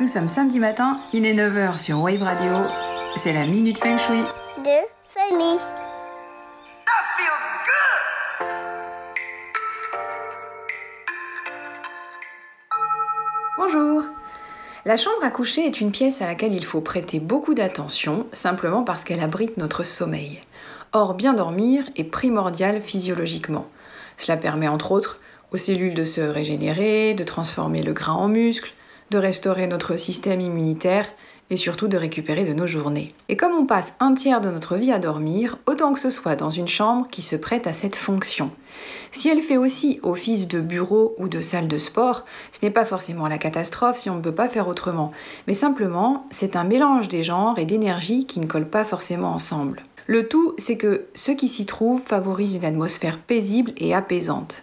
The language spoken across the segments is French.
Nous sommes samedi matin, il est 9h sur Wave Radio. C'est la Minute Feng Shui. de famille. Bonjour La chambre à coucher est une pièce à laquelle il faut prêter beaucoup d'attention, simplement parce qu'elle abrite notre sommeil. Or, bien dormir est primordial physiologiquement. Cela permet entre autres aux cellules de se régénérer, de transformer le gras en muscle, de restaurer notre système immunitaire et surtout de récupérer de nos journées. Et comme on passe un tiers de notre vie à dormir, autant que ce soit dans une chambre qui se prête à cette fonction. Si elle fait aussi office de bureau ou de salle de sport, ce n'est pas forcément la catastrophe si on ne peut pas faire autrement, mais simplement c'est un mélange des genres et d'énergie qui ne collent pas forcément ensemble. Le tout, c'est que ce qui s'y trouve favorise une atmosphère paisible et apaisante.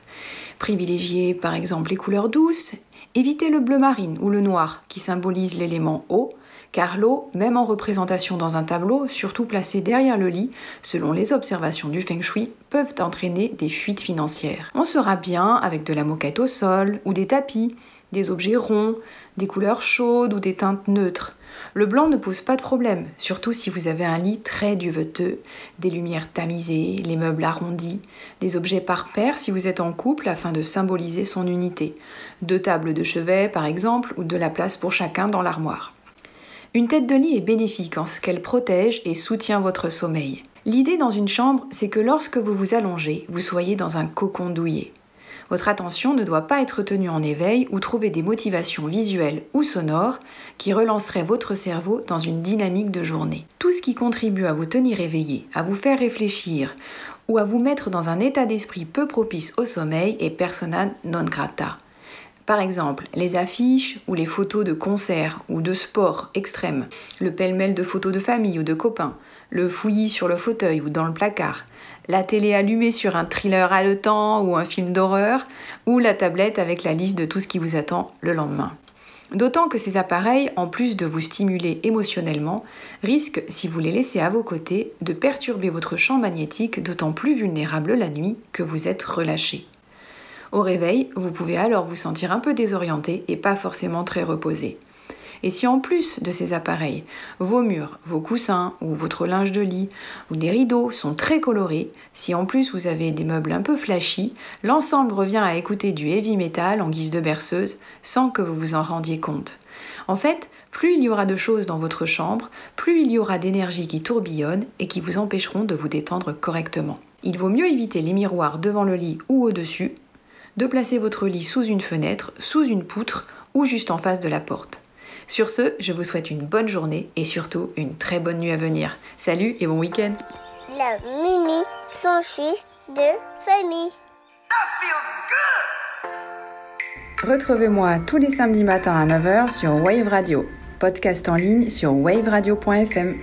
Privilégiez par exemple les couleurs douces, évitez le bleu marine ou le noir qui symbolise l'élément eau, car l'eau, même en représentation dans un tableau, surtout placée derrière le lit, selon les observations du feng shui, peuvent entraîner des fuites financières. On sera bien avec de la moquette au sol ou des tapis, des objets ronds, des couleurs chaudes ou des teintes neutres. Le blanc ne pose pas de problème, surtout si vous avez un lit très duveteux, des lumières tamisées, les meubles arrondis, des objets par paire si vous êtes en couple afin de symboliser son unité, deux tables de chevet par exemple ou de la place pour chacun dans l'armoire. Une tête de lit est bénéfique en ce qu'elle protège et soutient votre sommeil. L'idée dans une chambre, c'est que lorsque vous vous allongez, vous soyez dans un cocon douillet. Votre attention ne doit pas être tenue en éveil ou trouver des motivations visuelles ou sonores qui relanceraient votre cerveau dans une dynamique de journée. Tout ce qui contribue à vous tenir éveillé, à vous faire réfléchir ou à vous mettre dans un état d'esprit peu propice au sommeil est persona non grata. Par exemple, les affiches ou les photos de concerts ou de sports extrêmes, le pêle-mêle de photos de famille ou de copains, le fouillis sur le fauteuil ou dans le placard, la télé allumée sur un thriller haletant ou un film d'horreur, ou la tablette avec la liste de tout ce qui vous attend le lendemain. D'autant que ces appareils, en plus de vous stimuler émotionnellement, risquent, si vous les laissez à vos côtés, de perturber votre champ magnétique d'autant plus vulnérable la nuit que vous êtes relâché. Au réveil, vous pouvez alors vous sentir un peu désorienté et pas forcément très reposé. Et si en plus de ces appareils, vos murs, vos coussins ou votre linge de lit ou des rideaux sont très colorés, si en plus vous avez des meubles un peu flashy, l'ensemble revient à écouter du heavy metal en guise de berceuse sans que vous vous en rendiez compte. En fait, plus il y aura de choses dans votre chambre, plus il y aura d'énergie qui tourbillonne et qui vous empêcheront de vous détendre correctement. Il vaut mieux éviter les miroirs devant le lit ou au-dessus, de placer votre lit sous une fenêtre, sous une poutre ou juste en face de la porte. Sur ce, je vous souhaite une bonne journée et surtout une très bonne nuit à venir. Salut et bon week-end La minute s'enfuit de famille. Retrouvez-moi tous les samedis matins à 9h sur Wave Radio, podcast en ligne sur waveradio.fm.